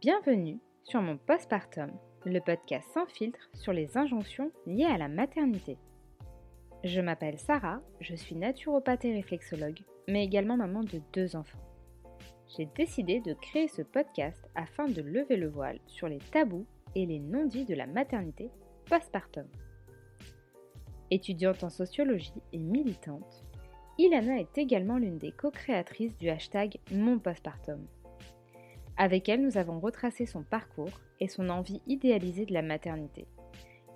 Bienvenue sur mon postpartum, le podcast sans filtre sur les injonctions liées à la maternité. Je m'appelle Sarah, je suis naturopathe et réflexologue, mais également maman de deux enfants. J'ai décidé de créer ce podcast afin de lever le voile sur les tabous et les non-dits de la maternité postpartum. Étudiante en sociologie et militante, Ilana est également l'une des co-créatrices du hashtag Mon Postpartum avec elle, nous avons retracé son parcours et son envie idéalisée de la maternité,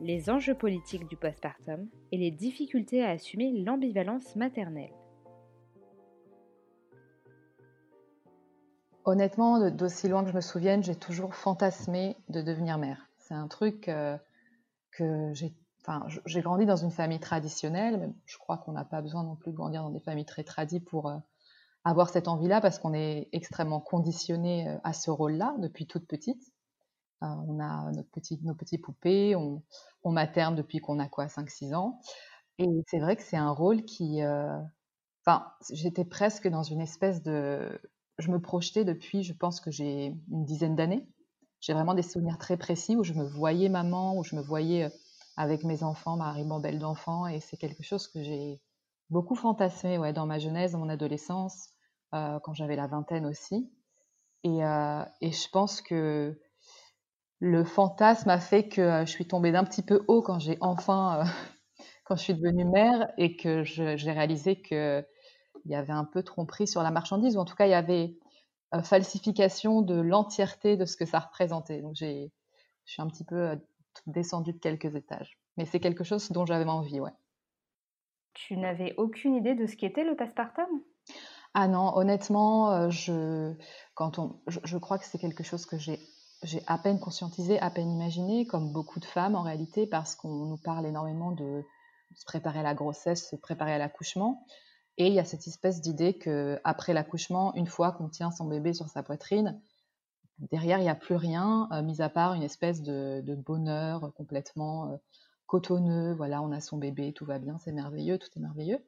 les enjeux politiques du postpartum et les difficultés à assumer l'ambivalence maternelle. Honnêtement, d'aussi loin que je me souvienne, j'ai toujours fantasmé de devenir mère. C'est un truc euh, que j'ai. Grandi dans une famille traditionnelle, mais je crois qu'on n'a pas besoin non plus de grandir dans des familles très tradies pour, euh, avoir cette envie-là parce qu'on est extrêmement conditionné euh, à ce rôle-là depuis toute petite. Euh, on a notre petite, nos petites poupées, on, on materne depuis qu'on a quoi, 5-6 ans. Et c'est vrai que c'est un rôle qui... Euh, j'étais presque dans une espèce de... Je me projetais depuis, je pense que j'ai une dizaine d'années. J'ai vraiment des souvenirs très précis où je me voyais maman, où je me voyais avec mes enfants, ma ribambelle d'enfants. Et c'est quelque chose que j'ai beaucoup fantasmé ouais, dans ma jeunesse, dans mon adolescence, euh, quand j'avais la vingtaine aussi. Et, euh, et, je pense que le fantasme a fait que euh, je suis tombée d'un petit peu haut quand j'ai enfin, quand je suis devenue mère et que j'ai réalisé qu'il y avait un peu tromperie sur la marchandise, ou en tout cas il y avait falsification de l'entièreté de ce que ça représentait. Donc je suis un petit peu descendue de quelques étages. Mais c'est quelque chose dont j'avais envie, ouais. Tu n'avais aucune idée de ce qu'était le passepartum ah non, honnêtement, euh, je, quand on, je, crois que c'est quelque chose que j'ai, j'ai à peine conscientisé, à peine imaginé, comme beaucoup de femmes en réalité, parce qu'on nous parle énormément de se préparer à la grossesse, se préparer à l'accouchement. Et il y a cette espèce d'idée que après l'accouchement, une fois qu'on tient son bébé sur sa poitrine, derrière il n'y a plus rien, euh, mis à part une espèce de, bonheur complètement euh, cotonneux, voilà, on a son bébé, tout va bien, c'est merveilleux, tout est merveilleux.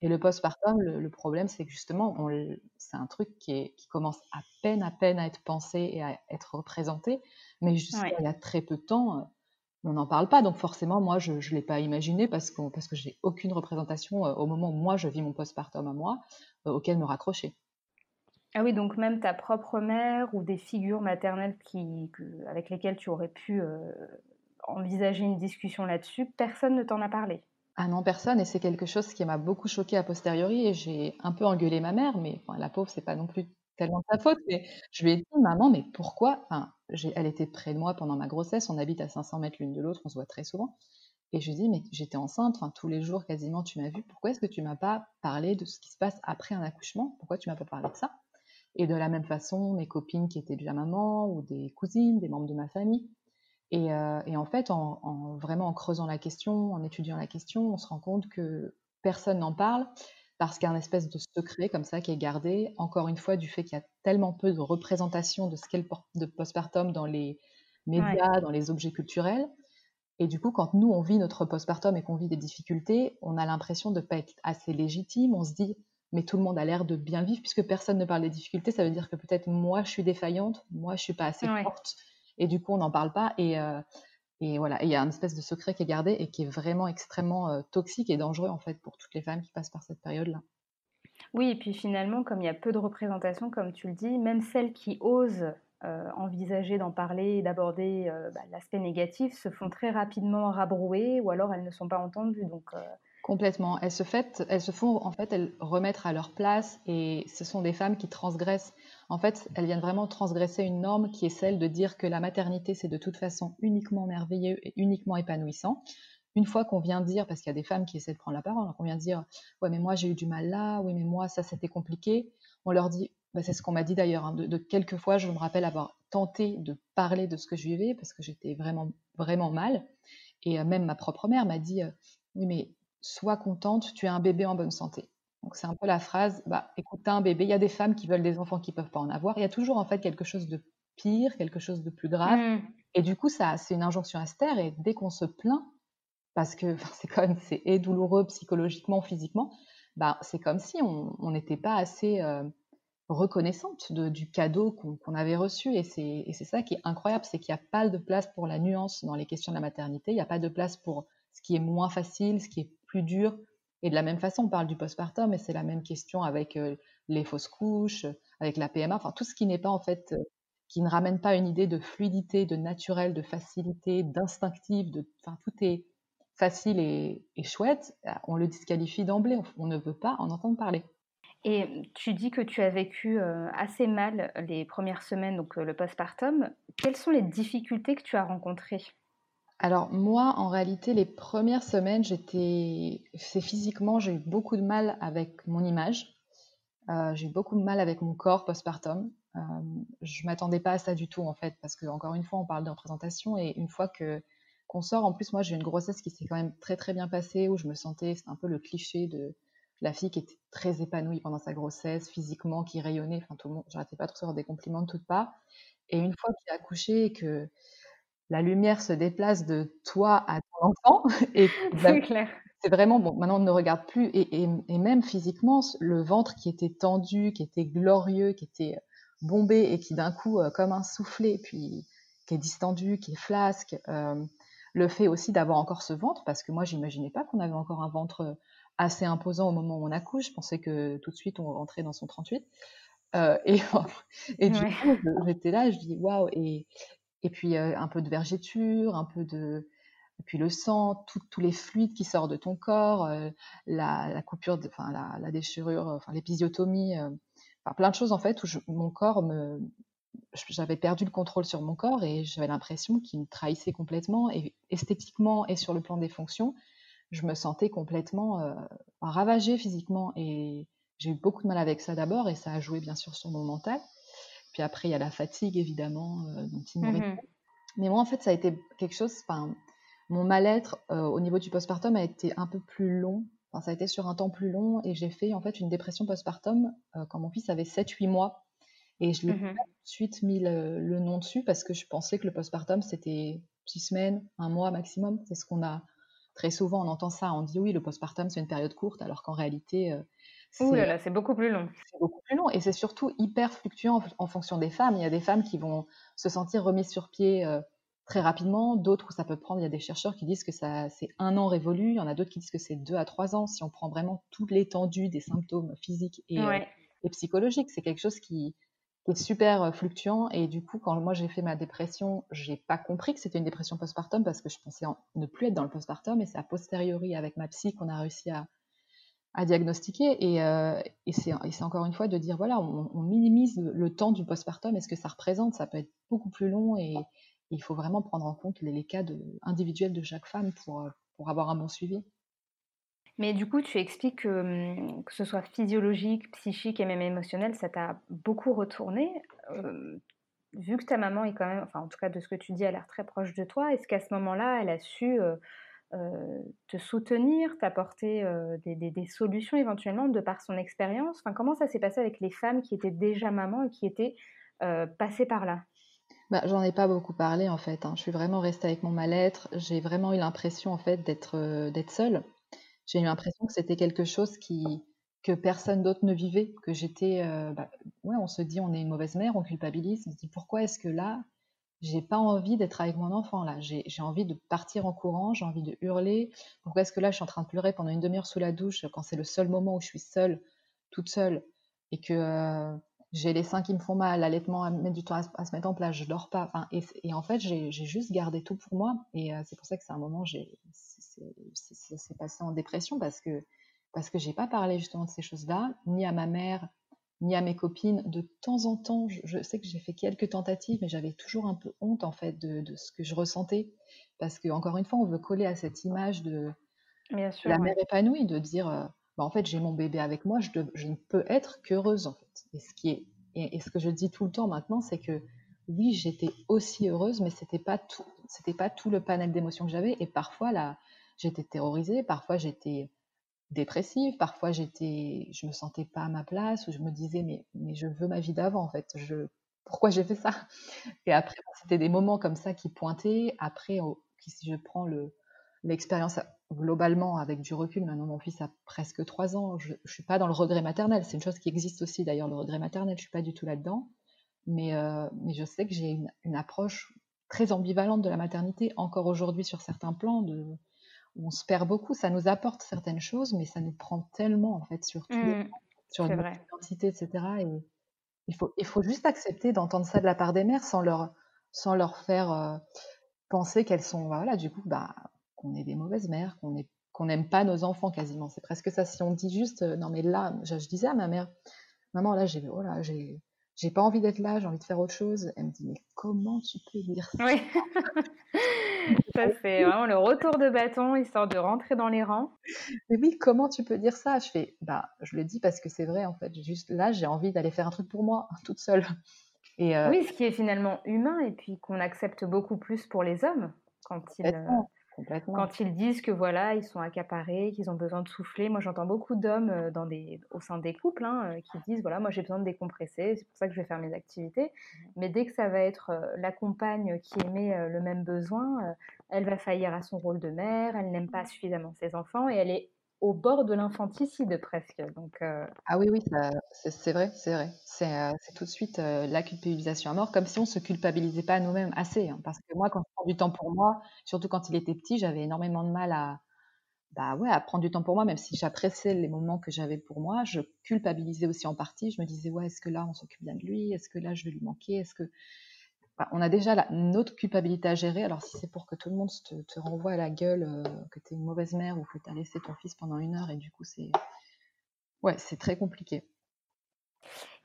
Et le postpartum, le, le problème, c'est que justement, c'est un truc qui, est, qui, commence à peine, à peine à être pensé et à être représenté, mais jusqu'à il y a très peu de temps, euh, on n'en parle pas. Donc forcément, moi, je ne l'ai pas imaginé parce que, parce que j'ai aucune représentation euh, au moment où moi, je vis mon postpartum à moi, euh, auquel me raccrocher. Ah oui, donc même ta propre mère ou des figures maternelles qui, avec lesquelles tu aurais pu envisager une discussion là-dessus, personne ne t'en a parlé. Ah non, personne, et c'est quelque chose qui m'a beaucoup choqué a posteriori, et j'ai un peu engueulé ma mère, mais la pauvre, c'est pas non plus tellement sa faute, mais je lui ai dit, maman, mais pourquoi? Enfin, Elle était près de moi pendant ma grossesse, on habite à 500 mètres l'une de l'autre, on se voit très souvent, et je lui ai dit, mais j'étais enceinte, enfin, tous les jours quasiment tu m'as vu, pourquoi est-ce que tu m'as pas parlé de ce qui se passe après un accouchement? Pourquoi tu m'as pas parlé de ça? Et de la même façon, mes copines qui étaient déjà maman, ou des cousines, des membres de ma famille, euh, et, en fait, en, vraiment en creusant la question, en étudiant la question, on se rend compte que personne n'en parle parce qu'il y a un espèce de secret comme ça qui est gardé, encore une fois, du fait qu'il y a tellement peu de représentation de ce qu'est le postpartum dans les médias, dans les objets culturels. Et du coup, quand nous, on vit notre postpartum et qu'on vit des difficultés, on a l'impression de ne pas être assez légitime. On se dit, mais tout le monde a l'air de bien vivre, puisque personne ne parle des difficultés, ça veut dire que peut-être moi, je suis défaillante, moi, je suis pas assez forte et du coup, on n'en parle pas. Et, euh, et voilà, il y a une espèce de secret qui est gardé et qui est vraiment extrêmement euh, toxique et dangereux en fait pour toutes les femmes qui passent par cette période-là. Oui, et puis finalement, comme il y a peu de représentation, comme tu le dis, même celles qui osent euh, envisager d'en parler et d'aborder bah, l'aspect négatif se font très rapidement rabrouer ou alors elles ne sont pas entendues. Donc, Complètement. Elles se, fait, elles se font en fait elles remettre à leur place et ce sont des femmes qui transgressent. En fait, elles viennent vraiment transgresser une norme qui est celle de dire que la maternité c'est de toute façon uniquement merveilleux et uniquement épanouissant. Une fois qu'on vient dire, parce qu'il y a des femmes qui essaient de prendre la parole, hein, qu'on vient dire ouais mais moi j'ai eu du mal là, oui mais moi ça c'était compliqué, on leur dit bah, c'est ce qu'on m'a dit d'ailleurs, hein, de, quelques fois je me rappelle avoir tenté de parler de ce que je vivais parce que j'étais vraiment vraiment mal et euh, même ma propre mère m'a dit euh, oui mais sois contente, tu as un bébé en bonne santé. Donc c'est un peu la phrase, bah écoute, un bébé, il y a des femmes qui veulent des enfants qui peuvent pas en avoir, il y a toujours en fait quelque chose de pire, quelque chose de plus grave. Mmh. Et du coup, ça, c'est une injonction à se taire. Et dès qu'on se plaint, parce que c'est quand même c'est douloureux psychologiquement, physiquement, bah c'est comme si on n'était pas assez, euh, reconnaissante du cadeau qu'on avait reçu. Et c'est ça qui est incroyable, c'est qu'il n'y a pas de place pour la nuance dans les questions de la maternité, il n'y a pas de place pour ce qui est moins facile, ce qui est plus dur. Et de la même façon, on parle du postpartum, et c'est la même question avec euh, les fausses couches, avec la PMA, enfin tout ce qui n'est pas en fait, euh, qui ne ramène pas une idée de fluidité, de naturel, de facilité, d'instinctif, de, enfin tout est facile et, chouette, on le disqualifie d'emblée, on ne veut pas en entendre parler. Et tu dis que tu as vécu euh, assez mal les premières semaines, donc le postpartum. Quelles sont les difficultés que tu as rencontrées? Alors moi, en réalité, les premières semaines, j'étais, c'est physiquement, j'ai eu beaucoup de mal avec mon image. Euh, j'ai eu beaucoup de mal avec mon corps postpartum. Euh, je m'attendais pas à ça du tout en fait, parce que encore une fois, on parle de représentation et une fois que qu'on sort, en plus moi j'ai une grossesse qui s'est quand même très très bien passée, où je me sentais, c'est un peu le cliché de la fille qui était très épanouie pendant sa grossesse, physiquement, qui rayonnait. Enfin, tout le monde, j'arrêtais pas de recevoir des compliments de toutes parts. Et une fois qu'il a accouché et que la lumière se déplace de toi à ton enfant, et c'est clair. C'est vraiment bon. Maintenant, on ne regarde plus, et, et, même physiquement, le ventre qui était tendu, qui était glorieux, qui était bombé et qui d'un coup, euh, comme un soufflet, puis qui est distendu, qui est flasque. Euh, le fait aussi d'avoir encore ce ventre, parce que moi, j'imaginais pas qu'on avait encore un ventre assez imposant au moment où on accouche. Je pensais que tout de suite on rentrait dans son 38. Euh, et, et du coup, j'étais là, je dis waouh. Et, et puis euh, un peu de vergéture, un peu de. Puis le sang, tous les fluides qui sortent de ton corps, euh, la, coupure, la, déchirure, enfin l'épisiotomie, plein de choses en fait où mon corps j'avais perdu le contrôle sur mon corps et j'avais l'impression qu'il me trahissait complètement et esthétiquement et sur le plan des fonctions je me sentais complètement euh, ravagée physiquement. Et j'ai eu beaucoup de mal avec ça d'abord, et ça a joué bien sûr sur mon mental. Puis après, il y a la fatigue, évidemment, euh, dont il mmh Mais moi, en fait, ça a été quelque chose. Mon mal-être euh, au niveau du postpartum a été un peu plus long. Enfin, ça a été sur un temps plus long, et j'ai fait en fait une dépression postpartum quand mon fils avait 7-8 mois. Et je l'ai mmh tout de suite mis le, le, nom dessus parce que je pensais que le postpartum, c'était 6 semaines, un mois maximum. C'est ce qu'on a Très souvent, on entend ça, on dit oui, le postpartum, c'est une période courte, alors qu'en réalité, euh, c'est beaucoup plus long. C'est beaucoup plus long et c'est surtout hyper fluctuant en, fonction des femmes. Il y a des femmes qui vont se sentir remises sur pied euh, très rapidement, d'autres où ça peut prendre. Il y a des chercheurs qui disent que ça c'est un an révolu, il y en a d'autres qui disent que c'est deux à trois ans. Si on prend vraiment toute l'étendue des symptômes physiques et, euh, et psychologiques, c'est quelque chose qui, qui est super euh, fluctuant. Et du coup, quand moi j'ai fait ma dépression, j'ai pas compris que c'était une dépression postpartum parce que je pensais ne plus être dans le postpartum. Et c'est a posteriori avec ma psy qu'on a réussi à, à diagnostiquer. Et, euh, et c'est encore une fois de dire voilà, on, minimise le, temps du postpartum et ce que ça représente. Ça peut être beaucoup plus long et, il faut vraiment prendre en compte les, cas individuels de chaque femme pour, euh, pour avoir un bon suivi. Mais du coup, tu expliques que, hum, que ce soit physiologique, psychique et même émotionnel, ça t'a beaucoup retourné. vu que ta maman est quand même, enfin en tout cas de ce que tu dis, elle a l'air très proche de toi, est-ce qu'à ce, moment-là, elle a su euh, euh, te soutenir, t'apporter euh, des, solutions éventuellement de par son expérience? Enfin, Comment ça s'est passé avec les femmes qui étaient déjà mamans et qui étaient passées par là? Bah, J'en ai pas beaucoup parlé en fait. Hein. Je suis vraiment restée avec mon mal-être. J'ai vraiment eu l'impression en fait d'être seule j'ai eu l'impression que c'était quelque chose qui, que personne d'autre ne vivait, que j'étais, euh, bah, ouais, on se dit on est une mauvaise mère, on culpabilise, on se dit pourquoi est-ce que là, j'ai pas envie d'être avec mon enfant là, j'ai envie de partir en courant, j'ai envie de hurler, pourquoi est-ce que là je suis en train de pleurer pendant une demi-heure sous la douche quand c'est le seul moment où je suis seule, toute seule, et que euh, j'ai les seins qui me font mal, l'allaitement met du temps à, se mettre en place, je dors pas, et, en fait j'ai juste gardé tout pour moi, et euh, c'est pour ça que c'est un moment, s'est passé en dépression parce que parce que j'ai pas parlé justement de ces choses-là, ni à ma mère, ni à mes copines. De temps en temps, je, sais que j'ai fait quelques tentatives, mais j'avais toujours un peu honte en fait de, ce que je ressentais, parce que encore une fois, on veut coller à cette image de la mère épanouie, de dire, euh, bah, en fait, j'ai mon bébé avec moi, je, je, ne peux être qu'heureuse en fait. Et ce qui est et, ce que je dis tout le temps maintenant, c'est que oui, j'étais aussi heureuse, mais c'était pas tout, c'était pas tout le panel d'émotions que j'avais. Et parfois, la, j'étais terrorisée, parfois j'étais dépressive, parfois j'étais, je me sentais pas à ma place, ou je me disais mais, mais je veux ma vie d'avant en fait, je, pourquoi j'ai fait ça? Et après, c'était des moments comme ça qui pointaient. Après, si je prends le, l'expérience globalement, avec du recul, maintenant mon fils a presque 3 ans, je ne suis pas dans le regret maternel. C'est une chose qui existe aussi d'ailleurs, le regret maternel, je suis pas du tout là-dedans. Mais, euh, mais je sais que j'ai une, une, approche très ambivalente de la maternité, encore aujourd'hui sur certains plans, de, on se perd beaucoup. Ça nous apporte certaines choses, mais ça nous prend tellement, en fait, sur, mmh, sur notre identité, etc. Et il faut, il faut juste accepter d'entendre ça de la part des mères sans leur, sans leur faire euh, penser qu'elles sont, voilà, du coup, bah, qu'on est des mauvaises mères, qu'on est qu'on n'aime pas nos enfants quasiment. C'est presque ça. Si on dit juste, euh, non mais là, je, disais à ma mère, maman là, j'ai, oh là, j'ai, j'ai pas envie d'être là, j'ai envie de faire autre chose. Elle me dit, mais comment tu peux dire ça? Oui, ça c'est vraiment le retour de bâton, histoire de rentrer dans les rangs. Mais oui, comment tu peux dire ça? Je fais, bah, je le dis parce que c'est vrai en fait. Juste là, j'ai envie d'aller faire un truc pour moi, toute seule. Et euh... Oui, ce qui est finalement humain et puis qu'on accepte beaucoup plus pour les hommes quand ils, quand ils disent que voilà, ils sont accaparés, qu'ils ont besoin de souffler. Moi, j'entends beaucoup d'hommes euh, dans des, au sein des couples hein, euh, qui disent voilà, moi j'ai besoin de décompresser, c'est pour ça que je vais faire mes activités. Mmh. Mais dès que ça va être euh, la compagne qui émet le même besoin, elle va faillir à son rôle de mère, elle n'aime pas suffisamment ses enfants et elle est au bord de l'infanticide presque. Donc, euh, Ah oui, oui, c'est vrai, c'est vrai. C'est euh, tout de suite euh, la culpabilisation à mort, comme si on ne se culpabilisait pas nous-mêmes assez. Hein. parce que moi, quand je prends du temps pour moi, surtout quand il était petit, j'avais énormément de mal à, bah ouais, à prendre du temps pour moi, même si j'appréciais les moments que j'avais pour moi, je culpabilisais aussi en partie. Je me disais, ouais, est-ce que là, on s'occupe bien de lui Est-ce que là, je vais lui manquer Est-ce que on a déjà la, notre culpabilité à gérer. Alors, si c'est pour que tout le monde te, renvoie à la gueule, euh, que tu es une mauvaise mère ou que tu as laissé ton fils pendant une heure, et du coup, c'est ouais, c'est très compliqué.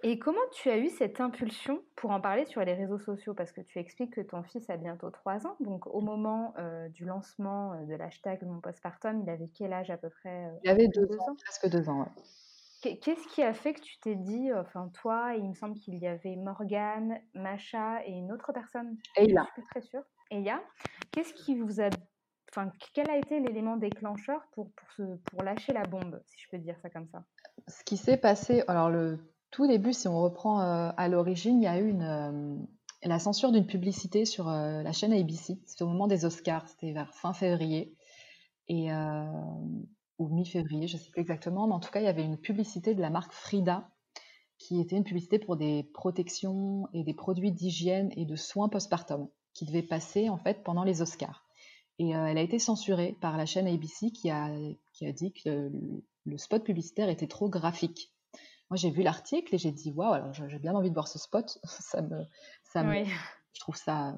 Et comment tu as eu cette impulsion pour en parler sur les réseaux sociaux? Parce que tu expliques que ton fils a bientôt 3 ans. Donc, au moment euh, du lancement euh, de l'hashtag Mon Postpartum, il avait quel âge à peu près Il avait 2 ans, presque 2 ans. Qu'est-ce qui a fait que tu t'es dit, enfin toi, il me semble qu'il y avait Morgane, Macha et une autre personne. Eya. Je suis plus très sûre. Eya. Qu'est-ce qui vous a, enfin, quel a été l'élément déclencheur pour pour, ce, pour lâcher la bombe, si je peux dire ça comme ça? Ce qui s'est passé, alors le tout début, si on reprend euh, à l'origine, il y a eu une euh, la censure d'une publicité sur euh, la chaîne ABC. C'était au moment des Oscars, c'était vers fin février. Et ou mi-février, je ne sais plus exactement, mais en tout cas, il y avait une publicité de la marque Frida qui était une publicité pour des protections et des produits d'hygiène et de soins postpartum qui devait passer en fait pendant les Oscars. Et euh, elle a été censurée par la chaîne ABC qui a, qui a dit que le, spot publicitaire était trop graphique. Moi, j'ai vu l'article et j'ai dit waouh, alors j'ai bien envie de voir ce spot. ça me, ça me, je trouve ça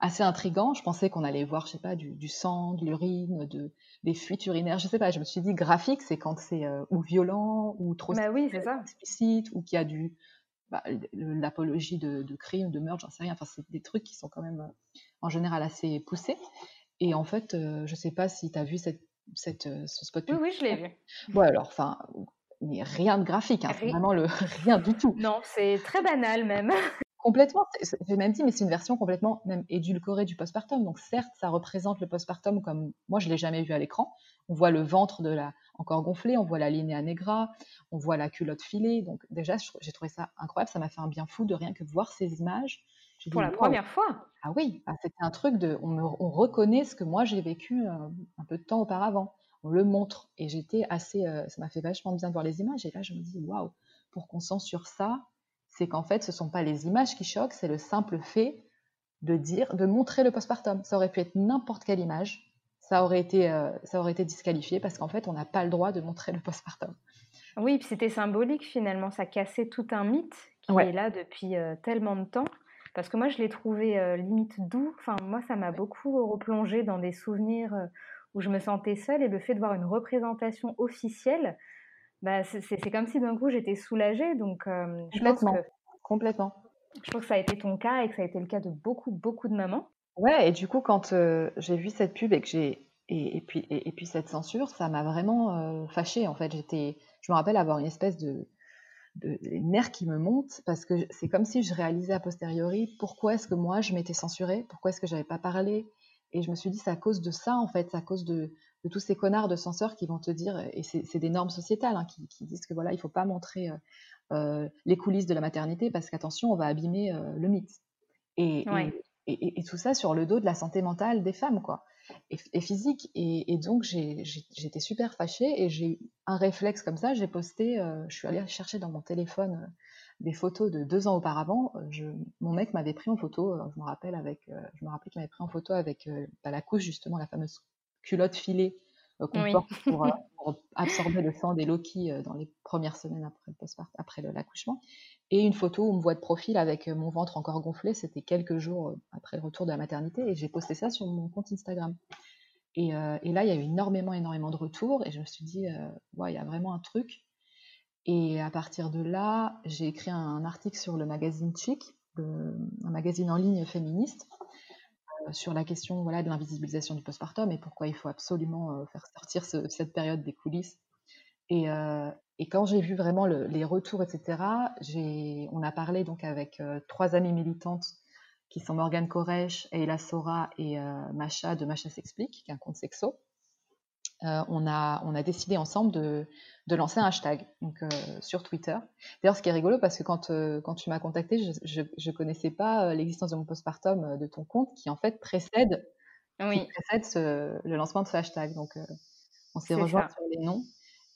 assez intrigant. Je pensais qu'on allait voir, je sais pas, du, sang, de l'urine, de, des fuites urinaires. Je sais pas, je me suis dit graphique, c'est quand c'est euh, ou violent ou trop bah oui, explicite ou qu'il y a du bah, l'apologie de, de crime, de meurtre, j'en sais rien. Enfin, c'est des trucs qui sont quand même euh, en général assez poussés. Et en fait, euh, je sais pas si tu as vu cette, cette, ce spot. Oui, oui, je l'ai vu. Bon, alors, enfin, rien de graphique, hein, vraiment le rien du tout. Non, c'est très banal même. Complètement. J'ai même dit, mais c'est une version complètement même édulcorée du postpartum. Donc certes, ça représente le postpartum comme moi je l'ai jamais vu à l'écran. On voit le ventre de la encore gonflé, on voit la linéa negra, on voit la culotte filée. Donc déjà, j'ai trouvé ça incroyable. Ça m'a fait un bien fou de rien que voir ces images. Pour la première fois. Ah oui, ah, c'était un truc de, on, on, reconnaît ce que moi j'ai vécu euh, un peu de temps auparavant. On le montre et j'étais assez, euh, ça m'a fait vachement bien de voir les images. Et là, je me dis waouh, pour qu'on censure ça, c'est qu'en fait, ce ne sont pas les images qui choquent, c'est le simple fait de dire, de montrer le postpartum. Ça aurait pu être n'importe quelle image, ça aurait été, euh, ça aurait été disqualifié parce qu'en fait, on n'a pas le droit de montrer le postpartum. Oui, puis c'était symbolique finalement, ça cassait tout un mythe qui est là depuis euh, tellement de temps. Parce que moi, je l'ai trouvé euh, limite doux. Enfin, moi, ça m'a beaucoup replongé dans des souvenirs où je me sentais seule et le fait de voir une représentation officielle, bah, c'est comme si d'un coup j'étais soulagée. Donc, euh, je complètement. Pense que, complètement. Je pense que ça a été ton cas et que ça a été le cas de beaucoup, beaucoup de mamans. Ouais, et du coup, quand euh, j'ai vu cette pub et que j'ai. Et, et, puis, et, puis cette censure, ça m'a vraiment euh, fâchée. En fait, j'étais. Je me rappelle avoir une espèce de, de nerf qui me monte parce que c'est comme si je réalisais a posteriori pourquoi est-ce que moi je m'étais censurée, pourquoi est-ce que j'avais pas parlé. Et je me suis dit, c'est à cause de ça, en fait, c'est à cause de, de tous ces connards de censeurs qui vont te dire, et c'est des normes sociétales hein, qui, disent que voilà, il faut pas montrer euh, euh, les coulisses de la maternité parce qu'attention, on va abîmer euh, le mythe. Et, et, tout ça sur le dos de la santé mentale des femmes, quoi. et, physique. Et, donc, j'étais super fâchée et j'ai eu un réflexe comme ça. J'ai posté, euh, je suis allée chercher dans mon téléphone des photos de deux ans auparavant. Je, mon mec m'avait pris en photo, je me rappelle avec, je me rappelle qu'il m'avait pris en photo avec bah, la couche justement, la fameuse culotte filée qu'on porte pour, absorber le sang des Loki dans les premières semaines après, après l'accouchement et une photo où on me voit de profil avec euh, mon ventre encore gonflé. C'était quelques jours euh, après le retour de la maternité et j'ai posté ça sur mon compte Instagram. Et, euh, et, là, il y a eu énormément, énormément de retours et je me suis dit, ouais, il y a vraiment un truc. Et à partir de là, j'ai écrit un, article sur le magazine Chic, un magazine en ligne féministe, sur la question voilà, de l'invisibilisation du postpartum et pourquoi il faut absolument faire sortir cette période des coulisses. Et, et quand j'ai vu vraiment les retours, etc., on a parlé donc avec euh, trois amies militantes qui sont Morgane Koresh, Eila Sora et euh, Macha de Macha s'explique, qui est un compte sexo. Euh, on, a, on a décidé ensemble de, de lancer un hashtag donc, sur Twitter. D'ailleurs, ce qui est rigolo, parce que quand, quand tu m'as contacté, je ne connaissais pas l'existence de mon postpartum de ton compte, qui en fait précède, oui. précède le lancement de ce hashtag. Donc, on s'est rejoint sur les noms.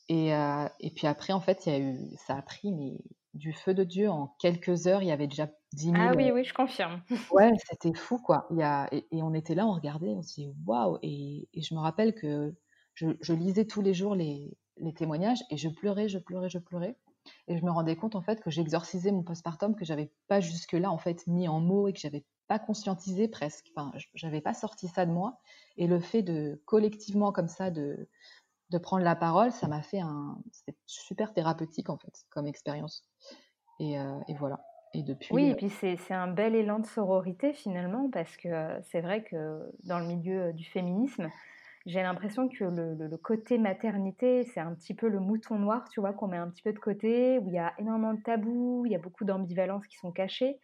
Et, euh, et, puis après, en fait, il y a eu, ça a pris mais, du feu de Dieu. En quelques heures, il y avait déjà 10 000. Ah oui, oui, je confirme. Ouais, c'était fou, quoi. Y a, et, on était là, on regardait, on se dit waouh. Et, je me rappelle que je, je lisais tous les jours les, les, témoignages et je pleurais, je pleurais, je pleurais. Et je me rendais compte, en fait, que j'exorcisais mon postpartum, que j'avais pas jusque-là, en fait, mis en mots et que j'avais pas conscientisé presque. Enfin, j'avais pas sorti ça de moi. Et le fait de, collectivement, comme ça, de de prendre la parole, ça m'a fait un. C'était super thérapeutique en fait, comme expérience. Et, euh, voilà. Et depuis. Oui, et euh, puis c'est un bel élan de sororité finalement, parce que euh, c'est vrai que dans le milieu du féminisme, j'ai l'impression que le, côté maternité, c'est un petit peu le mouton noir, tu vois, qu'on met un petit peu de côté, où il y a énormément de tabous, il y a beaucoup d'ambivalences qui sont cachées.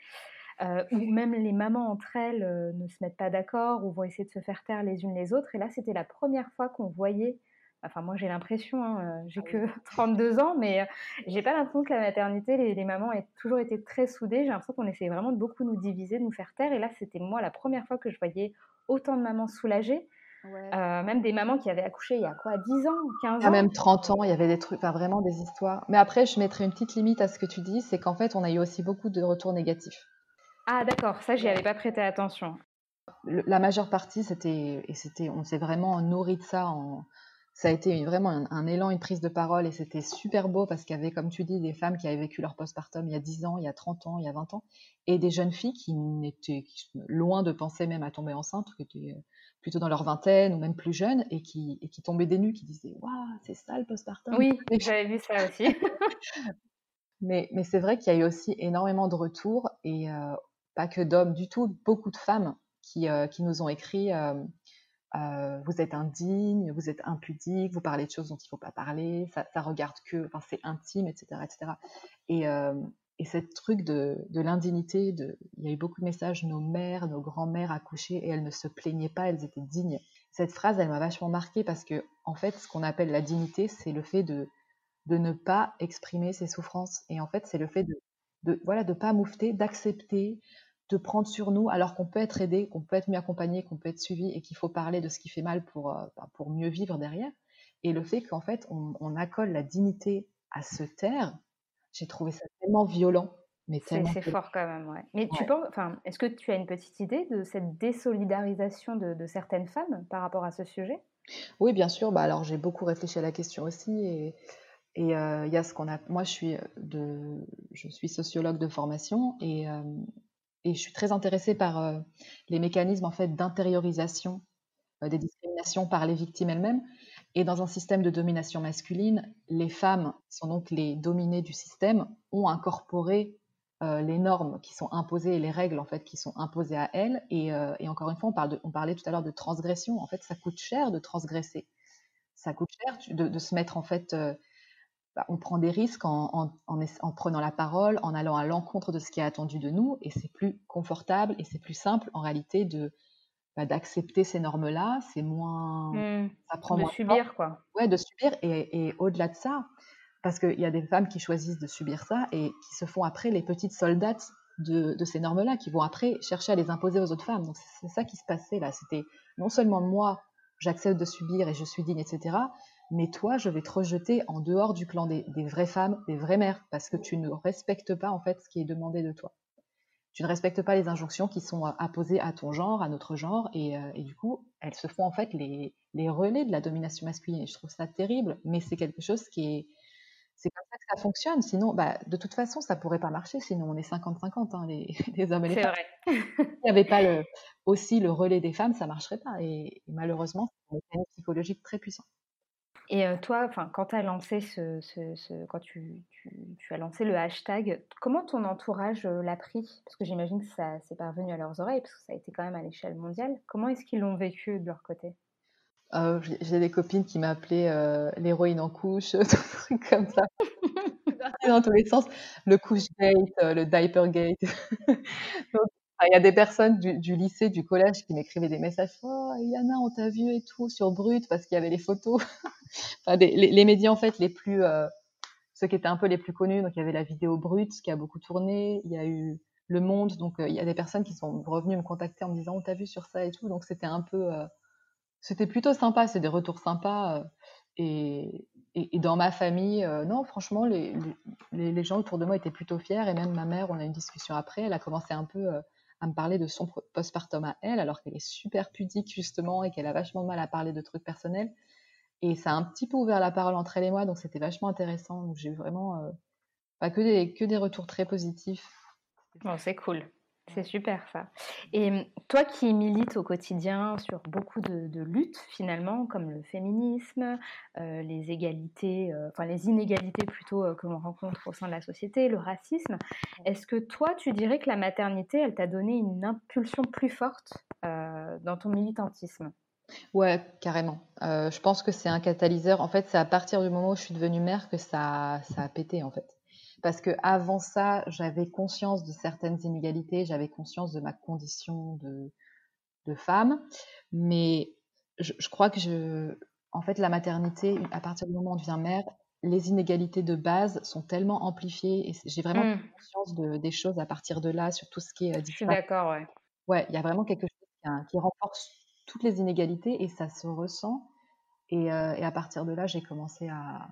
où même les mamans entre elles ne se mettent pas d'accord ou vont essayer de se faire taire les unes les autres. Et là, c'était la première fois qu'on voyait Enfin, moi, j'ai l'impression, hein, euh, j'ai ah que 32 ans, mais euh, j'ai pas l'impression que la maternité, les, mamans aient toujours été très soudées. J'ai l'impression qu'on essayait vraiment de beaucoup nous diviser, de nous faire taire. Et là, c'était moi la première fois que je voyais autant de mamans soulagées. Euh, même des mamans qui avaient accouché il y a quoi, 10 ans, 15 ans? Même 30 ans, il y avait des trucs, enfin vraiment des histoires. Mais après, je mettrais une petite limite à ce que tu dis, c'est qu'en fait, on a eu aussi beaucoup de retours négatifs. Ah d'accord, ça, j'y avais pas prêté attention. la majeure partie, c'était, et c'était, on s'est vraiment nourri de ça en, ça a été vraiment un, élan, une prise de parole et c'était super beau parce qu'il y avait, comme tu dis, des femmes qui avaient vécu leur postpartum il y a 10 ans, il y a 30 ans, il y a 20 ans et des jeunes filles qui n'étaient loin de penser même à tomber enceinte, qui étaient euh, plutôt dans leur vingtaine ou même plus jeunes et qui, et qui tombaient des nues, qui disaient Waouh, c'est ça le postpartum Oui, j'avais vu ça aussi. mais mais c'est vrai qu'il y a eu aussi énormément de retours et euh, pas que d'hommes du tout, beaucoup de femmes qui, euh, qui nous ont écrit euh, vous êtes indigne, vous êtes impudique, vous parlez de choses dont il ne faut pas parler, ça, ça regarde que, enfin c'est intime, etc., etc. Et, et cette truc de, de l'indignité, il y a eu beaucoup de messages, nos mères, nos grands-mères accouchées et elles ne se plaignaient pas, elles étaient dignes. Cette phrase, elle m'a vachement marquée parce que, en fait, ce qu'on appelle la dignité, c'est le fait de, de ne pas exprimer ses souffrances. Et en fait, c'est le fait de, de voilà, de pas moufter, d'accepter, de prendre sur nous alors qu'on peut être aidé, qu'on peut être mieux accompagné, qu'on peut être suivi et qu'il faut parler de ce qui fait mal pour, euh, bah, pour mieux vivre derrière. Et le fait qu'en fait, on, accole la dignité à se taire, j'ai trouvé ça tellement violent. Mais c'est fort quand même, ouais. Mais tu penses, enfin, est-ce que tu as une petite idée de cette désolidarisation de, certaines femmes par rapport à ce sujet? Oui, bien sûr. Bah, alors, j'ai beaucoup réfléchi à la question aussi. Et, et euh, y a ce qu'on a. Moi, je suis, de, je suis sociologue de formation et, euh, et je suis très intéressée par euh, les mécanismes en fait d'intériorisation euh, des discriminations par les victimes elles-mêmes. Et dans un système de domination masculine, les femmes, qui sont donc les dominées du système, ont incorporé euh, les normes qui sont imposées et les règles en fait qui sont imposées à elles. Et, et encore une fois, on, parlait tout à l'heure de transgression. En fait, ça coûte cher de transgresser. Ça coûte cher de, se mettre en fait bah, on prend des risques en, prenant la parole, en allant à l'encontre de ce qui est attendu de nous, et c'est plus confortable et c'est plus simple en réalité de bah, d'accepter ces normes-là. C'est moins, mmh. ça prend de subir quoi. Ouais, de subir et, au-delà de ça, parce qu'il y a des femmes qui choisissent de subir ça et qui se font après les petites soldates de, ces normes-là, qui vont après chercher à les imposer aux autres femmes. Donc c'est ça qui se passait là. C'était non seulement moi, j'accepte de subir et je suis digne, etc. Mais toi, je vais te rejeter en dehors du clan des, vraies femmes, des vraies mères, parce que tu ne respectes pas en fait ce qui est demandé de toi. Tu ne respectes pas les injonctions qui sont apposées à ton genre, à notre genre, et, euh, du coup, elles se font en fait les, les relais de la domination masculine. Et je trouve ça terrible, mais c'est quelque chose qui est, c'est comme ça que ça fonctionne. Sinon, bah, de toute façon, ça pourrait pas marcher. Sinon, on est 50-50, hein, les, hommes et les femmes. C'est vrai. S'il n'y avait pas le, aussi le relais des femmes, ça marcherait pas. Et, malheureusement, c'est un mécanisme psychologique très puissant. Et toi, enfin, quand, as lancé ce, ce, quand tu, tu, tu, as lancé le hashtag, comment ton entourage l'a pris? Parce que j'imagine que ça s'est parvenu à leurs oreilles, parce que ça a été quand même à l'échelle mondiale. Comment est-ce qu'ils l'ont vécu de leur côté? Euh, j'ai des copines qui m'appelaient euh, l'héroïne en couche, des trucs comme ça. dans tous les sens. Le couche gate, le diaper gate. il y a des personnes du, lycée, du collège qui m'écrivaient des messages Oh, Yana, on t'a vu et tout sur Brut parce qu'il y avait les photos. les, médias, en fait, les plus. ceux qui étaient un peu les plus connus. Donc, il y avait la vidéo Brut qui a beaucoup tourné. Il y a eu Le Monde. Donc, il y a des personnes qui sont revenues me contacter en me disant On t'a vu sur ça et tout. Donc, c'était un peu c'était plutôt sympa, c'est des retours sympas. Euh, et, et, dans ma famille, euh, non, franchement, les, les, gens autour de moi étaient plutôt fiers. Et même ma mère, on a eu une discussion après, elle a commencé un peu euh, à me parler de son postpartum à elle, alors qu'elle est super pudique justement et qu'elle a vachement de mal à parler de trucs personnels. Et ça a un petit peu ouvert la parole entre elle et moi, donc c'était vachement intéressant. J'ai eu vraiment pas que des, que des retours très positifs. Bon, c'est cool. C'est super ça. Et mmh, toi qui milites au quotidien sur beaucoup de, luttes finalement, comme le féminisme, euh, les égalités, euh, enfin les inégalités plutôt euh, que l'on rencontre au sein de la société, le racisme, est-ce que toi tu dirais que la maternité, elle t'a donné une impulsion plus forte dans ton militantisme? Ouais, carrément. je pense que c'est un catalyseur. En fait, c'est à partir du moment où je suis devenue mère que ça, ça a pété en fait parce que avant ça, j'avais conscience de certaines inégalités, j'avais conscience de ma condition de, de femme, mais je, crois que je, en fait, la maternité, à partir du moment où on devient mère, les inégalités de base sont tellement amplifiées et j'ai vraiment mmh. conscience de, des choses à partir de là sur tout ce qui est. Euh, je suis d'accord, ouais. Ouais, il y a vraiment quelque chose qui, renforce toutes les inégalités et ça se ressent. Et, euh, et à partir de là, j'ai commencé à,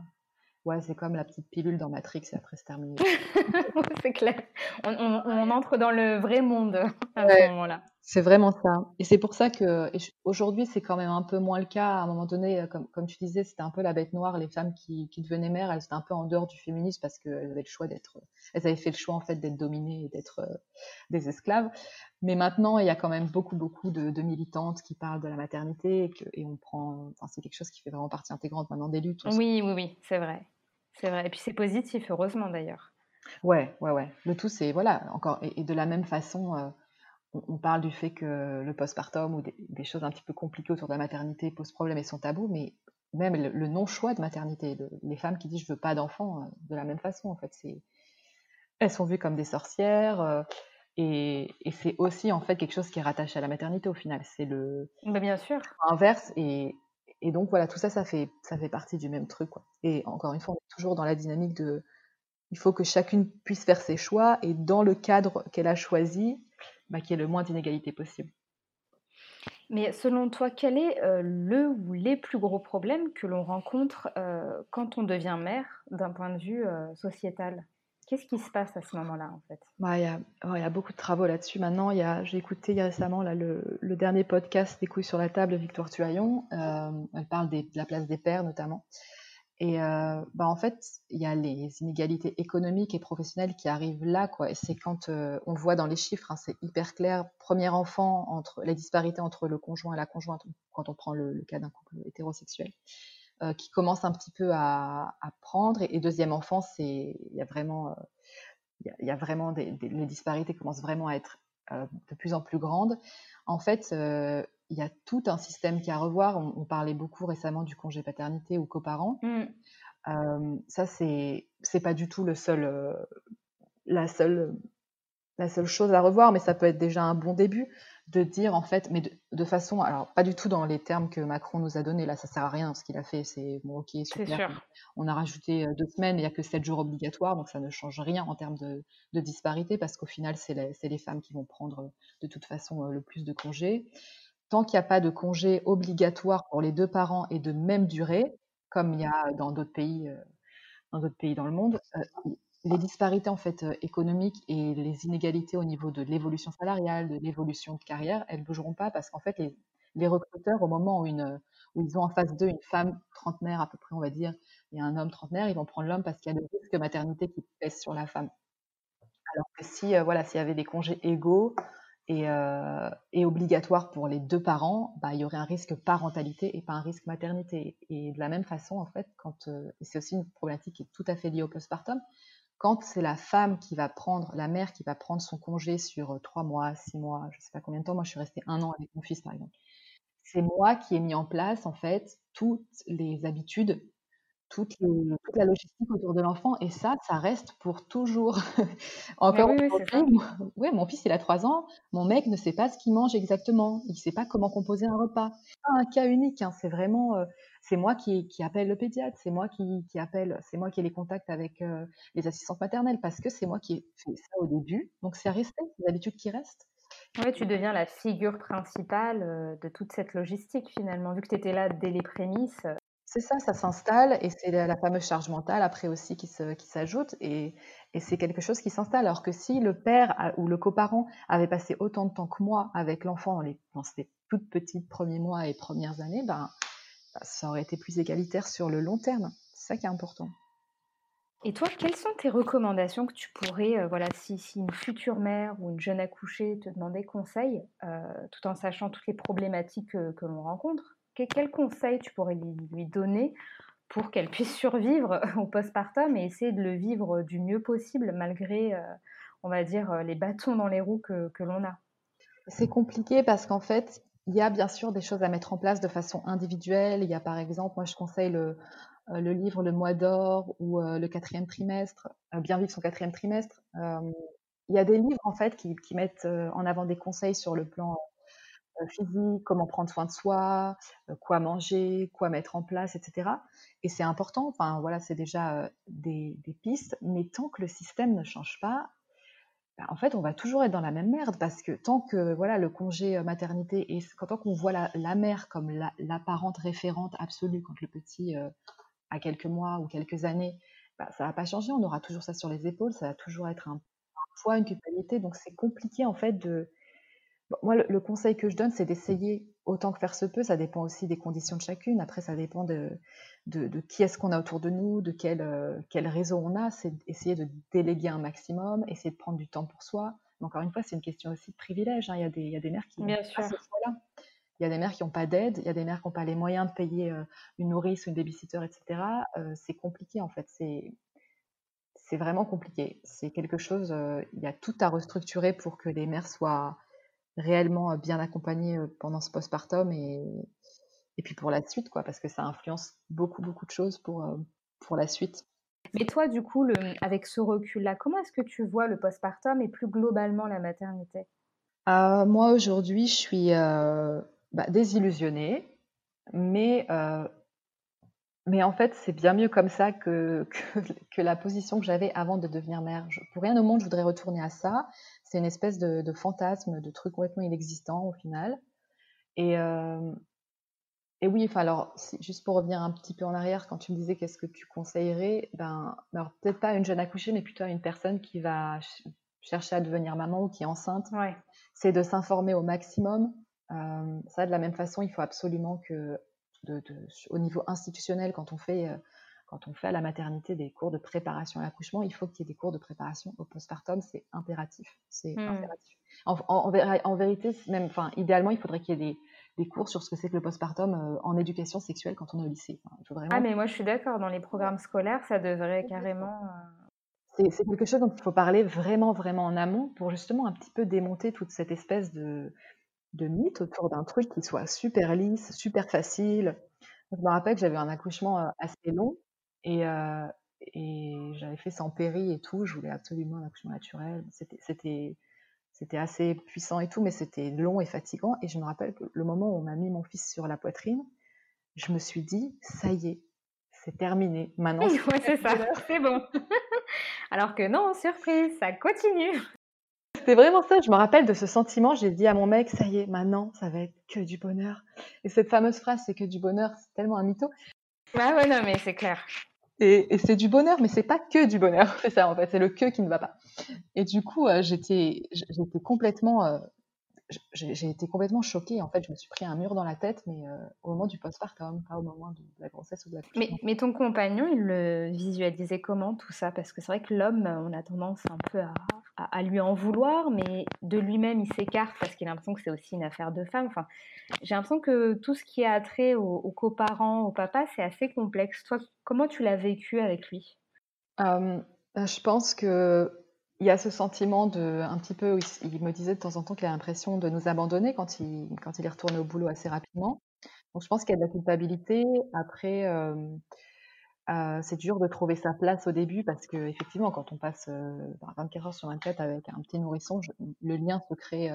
Ouais, c'est comme la petite pilule dans Matrix et après c'est terminé. c'est clair. On, entre dans le vrai monde à ce moment-là. C'est vraiment ça. Et c'est pour ça que aujourd'hui, c'est quand même un peu moins le cas. À un moment donné, euh, comme, comme tu disais, c'était un peu la bête noire. Les femmes qui, qui devenaient mères, elles étaient un peu en dehors du féminisme parce qu'elles avaient le choix d'être, elles avaient fait le choix en fait d'être dominées et d'être euh, des esclaves. Mais maintenant, il y a quand même beaucoup, beaucoup de, militantes qui parlent de la maternité et, que, et on prend, enfin, c'est quelque chose qui fait vraiment partie intégrante maintenant des luttes. Oui, oui, oui, c'est vrai. C'est vrai. Et puis c'est positif, heureusement d'ailleurs. Ouais, ouais, ouais. Le tout, c'est, voilà, encore, et, de la même façon, euh, on, parle du fait que le postpartum ou des, choses un petit peu compliquées autour de la maternité posent problème et sont tabous, mais même le, non-choix de maternité, les femmes qui disent je veux pas d'enfant, euh, de la même façon, en fait, c'est, elles sont vues comme des sorcières. Euh, et, c'est aussi en fait quelque chose qui est rattaché à la maternité au final. C'est le bah, bien sûr inverse et, et donc voilà, tout ça, ça fait, ça fait partie du même truc. Et encore une fois, on est toujours dans la dynamique de, il faut que chacune puisse faire ses choix et dans le cadre qu'elle a choisi, bah, qu'il y ait le moins d'inégalités possible. Mais selon toi, quel est euh, le ou les plus gros problèmes que l'on rencontre euh, quand on devient mère d'un point de vue euh, sociétal? Qu'est-ce qui se passe à ce moment-là, en fait? Bah, il, y a, beaucoup de travaux là-dessus. Maintenant, j'ai écouté récemment le, dernier podcast des couilles sur la table de Victoire Tuaillon. Euh, elle parle de la place des pères, notamment. Et euh, bah, en fait, il y a les inégalités économiques et professionnelles qui arrivent là. C'est quand euh, on voit dans les chiffres, hein, c'est hyper clair. Premier enfant, entre les disparités entre le conjoint et la conjointe, quand on prend le cas d'un couple hétérosexuel. Euh, qui commence un petit peu à, à prendre. Et, deuxième enfant, c'est il y a vraiment, euh, il y, a vraiment des, les disparités commencent vraiment à être euh, de plus en plus grandes. En fait, il y a tout un système qui a à revoir. On, parlait beaucoup récemment du congé paternité ou coparent. Mmh. ça, c'est c'est pas du tout le seul, la seule la seule chose à revoir, mais ça peut être déjà un bon début. de dire en fait, mais de, façon, alors pas du tout dans les termes que Macron nous a donnés, là ça sert à rien ce qu'il a fait, c'est bon ok, super. On a rajouté euh, deux semaines, il n'y a que sept jours obligatoires, donc ça ne change rien en termes de, disparité parce qu'au final c'est les, femmes qui vont prendre euh, de toute façon euh, le plus de congés. Tant qu'il n'y a pas de congé obligatoire pour les deux parents et de même durée, comme il y a dans d'autres pays, dans d'autres pays dans le monde, les disparités en fait euh, économiques et les inégalités au niveau de l'évolution salariale, de l'évolution de carrière, elles ne bougeront pas parce qu'en fait les, recruteurs au moment où, ils ont en face d'eux une femme trentenaire à peu près on va dire et un homme trentenaire, ils vont prendre l'homme parce qu'il y a le risque maternité qui pèse sur la femme. Alors que si euh, voilà s'il y avait des congés égaux et, euh, et obligatoires pour les deux parents, bah, il y aurait un risque parentalité et pas un risque maternité. Et de la même façon en fait quand c'est aussi une problématique qui est tout à fait liée au postpartum quand c'est la femme qui va prendre, la mère qui va prendre son congé sur euh, trois mois, six mois, je ne sais pas combien de temps, moi je suis restée un an avec mon fils par exemple, c'est moi qui ai mis en place en fait toutes les habitudes toute, la logistique autour de l'enfant. Et ça, ça reste pour toujours. Encore oui, oui, mon fils, il a 3 ans. Mon mec ne sait pas ce qu'il mange exactement. Il ne sait pas comment composer un repas. pas un cas unique. Hein. C'est vraiment, euh, c'est moi qui, qui, appelle le pédiatre. C'est moi qui, qui appelle, c'est moi qui ai les contacts avec euh, les assistantes maternelles parce que c'est moi qui ai fait ça au début. Donc, c'est resté, c'est habitudes qui restent. Ouais, tu deviens la figure principale euh, de toute cette logistique finalement. Vu que tu étais là dès les prémices, c'est ça, ça s'installe et c'est la, fameuse charge mentale après aussi qui s'ajoute et, c'est quelque chose qui s'installe. Alors que si le père ou le coparent avait passé autant de temps que moi avec l'enfant dans, ces toutes petites premiers mois et premières années, ben, ben, ça aurait été plus égalitaire sur le long terme. C'est ça qui est important. Et toi, quelles sont tes recommandations que tu pourrais, euh, voilà, si, une future mère ou une jeune accouchée te demandait conseil, euh, tout en sachant toutes les problématiques que l'on rencontre? Quel conseil tu pourrais lui, donner pour qu'elle puisse survivre au postpartum et essayer de le vivre du mieux possible malgré, euh, on va dire, euh, les bâtons dans les roues que, l'on a? C'est compliqué parce qu'en fait, il y a bien sûr des choses à mettre en place de façon individuelle. Il y a par exemple, moi je conseille le, euh, livre Le mois d'or ou le quatrième trimestre, Bien vivre son quatrième trimestre. il y a des livres en fait qui mettent en avant des conseils sur le plan euh, physique, comment prendre soin de soi, euh, quoi manger, quoi mettre en place, etc. Et c'est important, enfin voilà, c'est déjà euh, des, pistes, mais tant que le système ne change pas, bah, en fait, on va toujours être dans la même merde parce que tant que voilà le congé maternité et tant qu'on voit la, mère comme la, parente référente absolue quand le petit a quelques mois ou quelques années, bah, ça va pas changer. On aura toujours ça sur les épaules, ça va toujours être un poids, une culpabilité. Donc c'est compliqué en fait de moi, le, conseil que je donne, c'est d'essayer autant que faire se peut. Ça dépend aussi des conditions de chacune. Après, ça dépend de, de, qui est-ce qu'on a autour de nous, de quel, euh, quel réseau on a. C'est essayer de déléguer un maximum, essayer de prendre du temps pour soi. Mais encore une fois, c'est une question aussi de privilège. Hein. Il, y a des, il y a des mères qui Bien sûr. là Il y a des mères qui n'ont pas d'aide, il y a des mères qui n'ont pas les moyens de payer euh, une nourrice ou une babysitter, etc. Euh, c'est compliqué en fait. C'est c'est vraiment compliqué. C'est quelque chose, il y a tout à restructurer pour que les mères soient réellement euh, bien accompagné euh, pendant ce postpartum et, et puis pour la suite, quoi, parce que ça influence beaucoup, beaucoup de choses pour, euh, pour la suite. Mais toi, du coup, le, avec ce recul-là, comment est-ce que tu vois le postpartum et plus globalement la maternité? Moi, aujourd'hui, je suis bah, désillusionnée, mais, mais en fait, c'est bien mieux comme ça que, que, que la position que j'avais avant de devenir mère. pour rien au monde, je voudrais retourner à ça c'est une espèce de, fantasme, de truc complètement inexistant au final. Et, euh, et oui, enfin alors, juste pour revenir un petit peu en arrière, quand tu me disais qu'est-ce que tu conseillerais, ben, alors peut-être pas à une jeune accouchée, mais plutôt à une personne qui va chercher à devenir maman ou qui est enceinte, c'est de s'informer au maximum. Euh, ça, de la même façon, il faut absolument que, de, au niveau institutionnel, quand on fait euh, quand on fait à la maternité des cours de préparation à l'accouchement, il faut qu'il y ait des cours de préparation au postpartum, c'est impératif. C'est hmm. impératif. En, vérité, même, enfin, idéalement, il faudrait qu'il y ait des, cours sur ce que c'est que le postpartum euh, en éducation sexuelle quand on est au lycée. Ah, mais moi, je suis d'accord. Dans les programmes scolaires, ça devrait carrément. Euh, c'est quelque chose dont il faut parler vraiment, vraiment en amont pour justement un petit peu démonter toute cette espèce de, de mythe autour d'un truc qui soit super lisse, super facile. Je me rappelle que j'avais un accouchement euh, assez long et, euh, et j'avais fait sans péri et tout. Je voulais absolument un accouchement naturel. C'était, c'était assez puissant et tout, mais c'était long et fatigant. Et je me rappelle que le moment où on m'a mis mon fils sur la poitrine, je me suis dit, ça y est, c'est terminé. Maintenant, ouais, c'est ça, c'est bon. Alors que non, surprise, ça continue. C'était vraiment ça. Je me rappelle de ce sentiment. J'ai dit à mon mec, ça y est, maintenant, ça va être que du bonheur. Et cette fameuse phrase, c'est que du bonheur, c'est tellement un mytho. Ah ouais, non, mais c'est clair. Et, c'est du bonheur, mais c'est pas que du bonheur. C'est ça, en fait. C'est le que qui ne va pas. Et du coup, euh, j'étais, j'étais complètement, euh, j'ai été complètement choquée. En fait, je me suis pris un mur dans la tête, mais euh, au moment du postpartum, pas au moment de, la grossesse ou de la mais, mais, ton compagnon, il le visualisait comment tout ça? Parce que c'est vrai que l'homme, on a tendance un peu à, à, lui en vouloir, mais de lui-même, il s'écarte parce qu'il a l'impression que c'est aussi une affaire de femme. Enfin, j'ai l'impression que tout ce qui a trait aux, coparents, au papa, c'est assez complexe. Toi, comment tu l'as vécu avec lui? Euh, Je pense que il y a ce sentiment de un petit peu, il, me disait de temps en temps qu'il a l'impression de nous abandonner quand il, quand est retourné au boulot assez rapidement. Donc je pense qu'il y a de la culpabilité. Après, euh, euh, c'est dur de trouver sa place au début parce que effectivement, quand on passe 24 euh, heures sur 24 avec un petit nourrisson, le lien se crée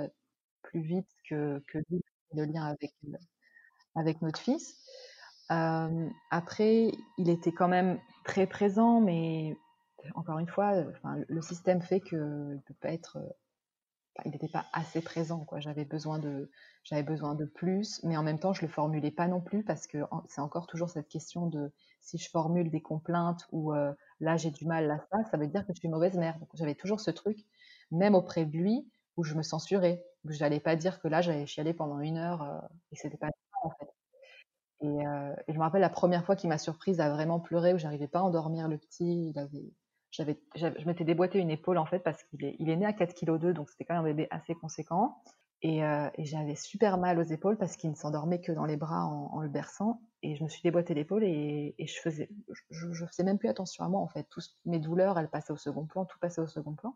plus vite que, que le lien avec, avec notre fils. après, il était quand même très présent, mais encore une fois, le système fait qu'il ne peut pas être il n'était pas assez présent. J'avais besoin de, j'avais besoin de plus, mais en même temps, je le formulais pas non plus parce que c'est encore toujours cette question de si je formule des complaintes ou euh, là j'ai du mal, là ça, ça veut dire que je suis mauvaise mère. Donc j'avais toujours ce truc, même auprès de lui, où je me censurais, où je n'allais pas dire que là j'allais chialer pendant une heure euh, et c'était pas ça en. Et, euh, je me rappelle la première fois qu'il m'a surprise à vraiment pleurer, où j'arrivais pas à endormir le petit, je m'étais déboîté une épaule en fait parce qu'il est, il est né à 4 kg 2, donc c'était quand même un bébé assez conséquent. Et, euh, et j'avais super mal aux épaules parce qu'il ne s'endormait que dans les bras en, le berçant. Et je me suis déboîté l'épaule et, je faisais, je, faisais même plus attention à moi en fait. Toutes mes douleurs, elles passaient au second plan, tout passait au second plan.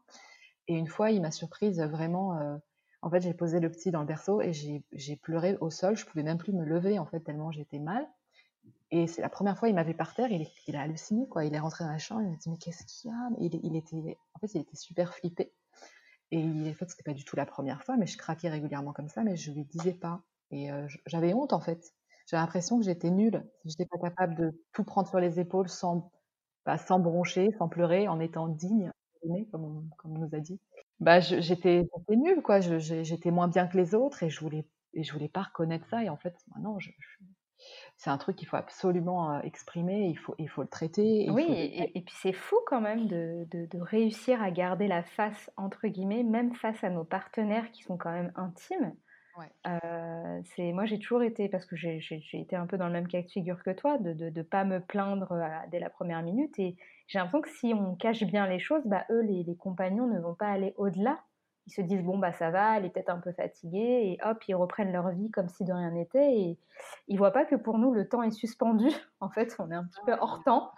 Et une fois, il m'a surprise vraiment. Euh, en fait, j'ai posé le petit dans le berceau et j'ai pleuré au sol. Je pouvais même plus me lever en fait tellement j'étais mal. Et c'est la première fois il m'avait par terre, il, il, a halluciné quoi. Il est rentré dans la chambre, il m'a dit mais qu'est-ce qu'il y a? Il, il, était, en fait, il était super flippé. Et en fait, c'était pas du tout la première fois, mais je craquais régulièrement comme ça, mais je lui disais pas. Et euh, j'avais honte en fait. J'avais l'impression que j'étais nulle, j'étais pas capable de tout prendre sur les épaules sans, bah, sans broncher, sans pleurer, en étant digne, comme on, comme on nous a dit. Bah, j'étais nulle quoi. J'étais moins bien que les autres et je voulais et je voulais pas reconnaître ça. Et en fait, maintenant, je, c'est un truc qu'il faut absolument euh, exprimer, il faut, il faut le traiter. oui, et, puis c'est fou quand même de, de, réussir à garder la face, entre guillemets, même face à nos partenaires qui sont quand même intimes. Euh, c'est moi j'ai toujours été parce que j'ai été un peu dans le même cas de figure que toi de ne pas me plaindre euh, dès la première minute et j'ai l'impression que si on cache bien les choses bah eux les, les compagnons ne vont pas aller au-delà ils se disent bon bah ça va, elle est peut-être un peu fatiguée et hop ils reprennent leur vie comme si de rien n'était et ils voient pas que pour nous le temps est suspendu. En fait, on est un petit peu hors temps.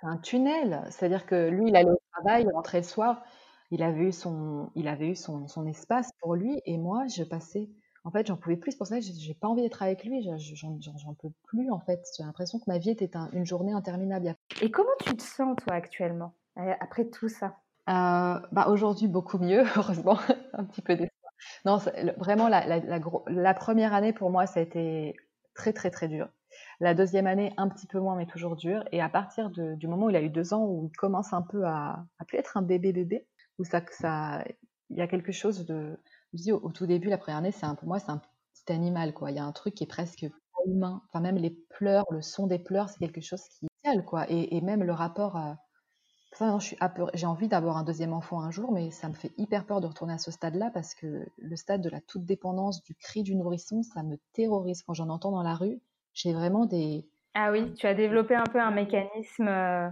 C'est un tunnel, c'est-à-dire que lui il allait au travail, il rentrait le soir, il avait eu son, il avait eu son, son espace pour lui et moi je passais. En fait, j'en pouvais plus. C'est pour ça que j'ai pas envie d'être avec lui. J'en peux plus en fait. J'ai l'impression que ma vie était une journée interminable. Et comment tu te sens toi actuellement après tout ça? Euh, bah aujourd'hui, beaucoup mieux, heureusement, un petit peu d'espoir. Non, vraiment, la, la, la, la, première année pour moi, ça a été très, très, très dur. La deuxième année, un petit peu moins, mais toujours dur. Et à partir du moment où il a eu deux ans, où il commence un peu à, plus être un bébé-bébé, où ça, ça, il y a quelque chose de. Je dis au, tout début, la première année, c'est pour moi, c'est un petit animal, quoi. Il y a un truc qui est presque humain. Enfin, même les pleurs, le son des pleurs, c'est quelque chose qui est quoi. Et, même le rapport je suis j'ai envie d'avoir un deuxième enfant un jour, mais ça me fait hyper peur de retourner à ce stade-là parce que le stade de la toute dépendance, du cri du nourrisson, ça me terrorise. Quand j'en entends dans la rue, j'ai vraiment des. Ah oui, tu as développé un peu un mécanisme euh,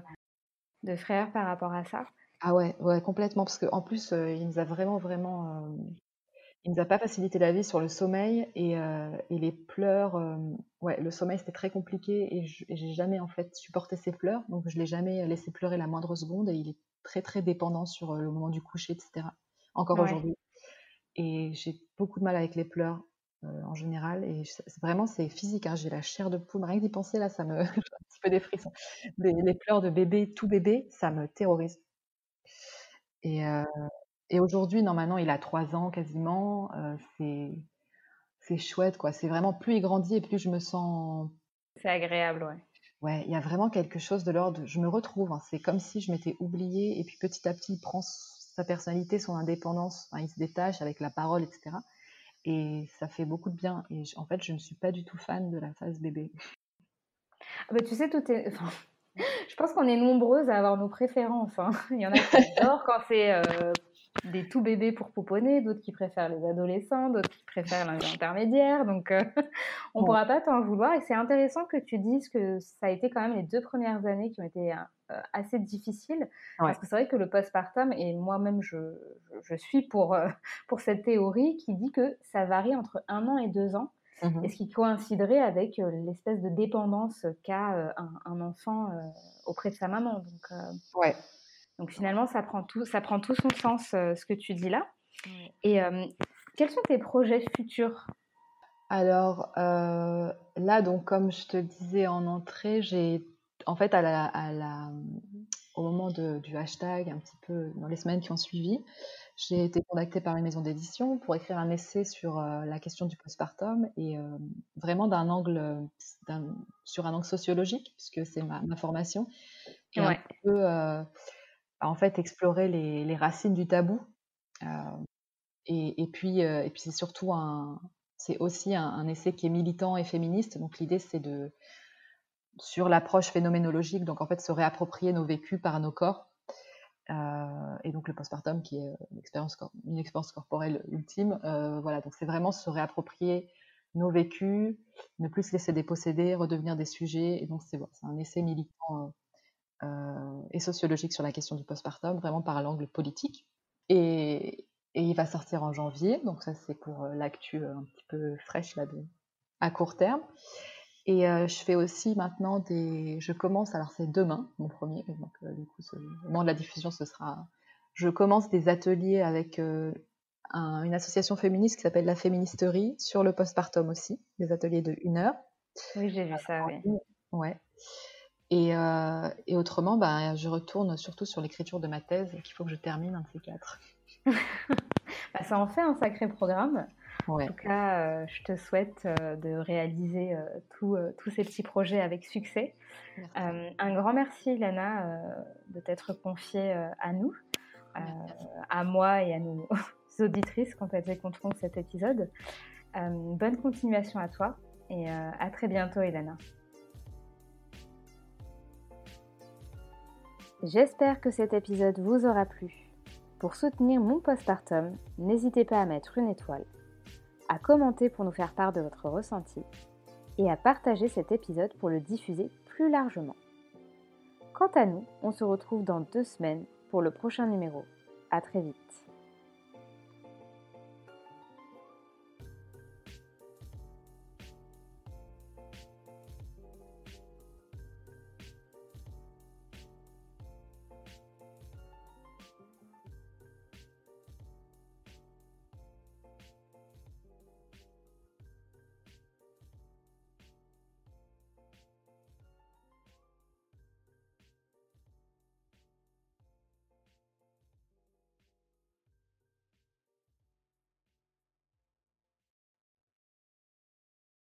de frère par rapport à ça? Ah ouais, ouais complètement. Parce qu'en plus, euh, il nous a vraiment, vraiment euh, il nous a pas facilité la vie sur le sommeil et, euh, et les pleurs. Euh, ouais, le sommeil c'était très compliqué et j'ai jamais en fait supporté ses pleurs, donc je l'ai jamais laissé pleurer la moindre seconde et il est très très dépendant sur euh, le moment du coucher, etc. Encore aujourd'hui. Et j'ai beaucoup de mal avec les pleurs en général et vraiment c'est physique. Hein, j'ai la chair de poule, rien que d'y penser là, ça me un petit peu des frissons. Les, les, pleurs de bébé, tout bébé, ça me terrorise. Et Et aujourd'hui, normalement, il a trois ans quasiment. c'est c'est chouette, quoi. C'est vraiment plus il grandit et plus je me sens. C'est agréable, ouais. Ouais, il y a vraiment quelque chose de l'ordre. Je me retrouve. Hein. C'est comme si je m'étais oubliée et puis petit à petit, il prend sa personnalité, son indépendance. il se détache avec la parole, etc. Et ça fait beaucoup de bien. Et en fait, je ne suis pas du tout fan de la phase bébé. Ah bah, tu sais, tout est. je pense qu'on est nombreuses à avoir nos préférences. Hein. Il y en a qui adorent quand c'est euh, des tout bébés pour pouponner, d'autres qui préfèrent les adolescents, d'autres qui préfèrent l'intermédiaire. Donc, euh, on ne pourra pas t'en vouloir. Et c'est intéressant que tu dises que ça a été quand même les deux premières années qui ont été euh, assez difficiles. Parce que c'est vrai que le postpartum, et moi-même, je, je, suis pour, euh, pour cette théorie qui dit que ça varie entre un an et deux ans. Mmh et ce qui coïnciderait avec l'espèce de dépendance qu'a un, un, enfant auprès de sa maman. Donc, ouais. Donc finalement, ça prend tout, ça prend tout son sens, euh, ce que tu dis là. Et euh, quels sont tes projets futurs? Alors euh, là, donc comme je te disais en entrée, j'ai en fait à la, au moment du hashtag, un petit peu dans les semaines qui ont suivi, j'ai été contactée par une maison d'édition pour écrire un essai sur la question du postpartum et vraiment d'un angle, sur un angle sociologique, puisque c'est ma, formation, et un peu en fait explorer les, racines du tabou. Euh, et, puis, euh, puis c'est surtout un, c'est aussi un, essai qui est militant et féministe. Donc l'idée c'est de sur l'approche phénoménologique, donc en fait se réapproprier nos vécus par nos corps. Euh, et donc le postpartum qui est une expérience, corporelle ultime. voilà, donc c'est vraiment se réapproprier nos vécus, ne plus se laisser déposséder, redevenir des sujets. Et donc c'est un essai militant et sociologique sur la question du postpartum, vraiment par l'angle politique. Et, il va sortir en janvier, donc ça c'est pour euh, l'actu euh, un petit peu fraîche là de, à court terme. Et je fais aussi maintenant des. Je commence, alors c'est demain, mon premier, donc du coup, au moment de la diffusion, ce sera. Je commence des ateliers avec une association féministe qui s'appelle La Féministerie sur le postpartum aussi, des ateliers de une heure. Oui, j'ai vu ça, oui. Ouais. Euh, et, autrement, bah, je retourne surtout sur l'écriture de ma thèse qu'il faut que je termine un de ces quatre. bah, ça en fait un sacré programme. En tout cas, euh, je te souhaite euh, de réaliser tous ces petits projets avec succès. un grand merci, Lana, de t'être confiée à nous, à moi et à nos auditrices quand elles écouteront cet épisode. bonne continuation à toi et à très bientôt, Elana. J'espère que cet épisode vous aura plu. Pour soutenir mon postpartum, n'hésitez pas à mettre une étoile, à commenter pour nous faire part de votre ressenti et à partager cet épisode pour le diffuser plus largement. Quant à nous, on se retrouve dans deux semaines pour le prochain numéro. À très vite.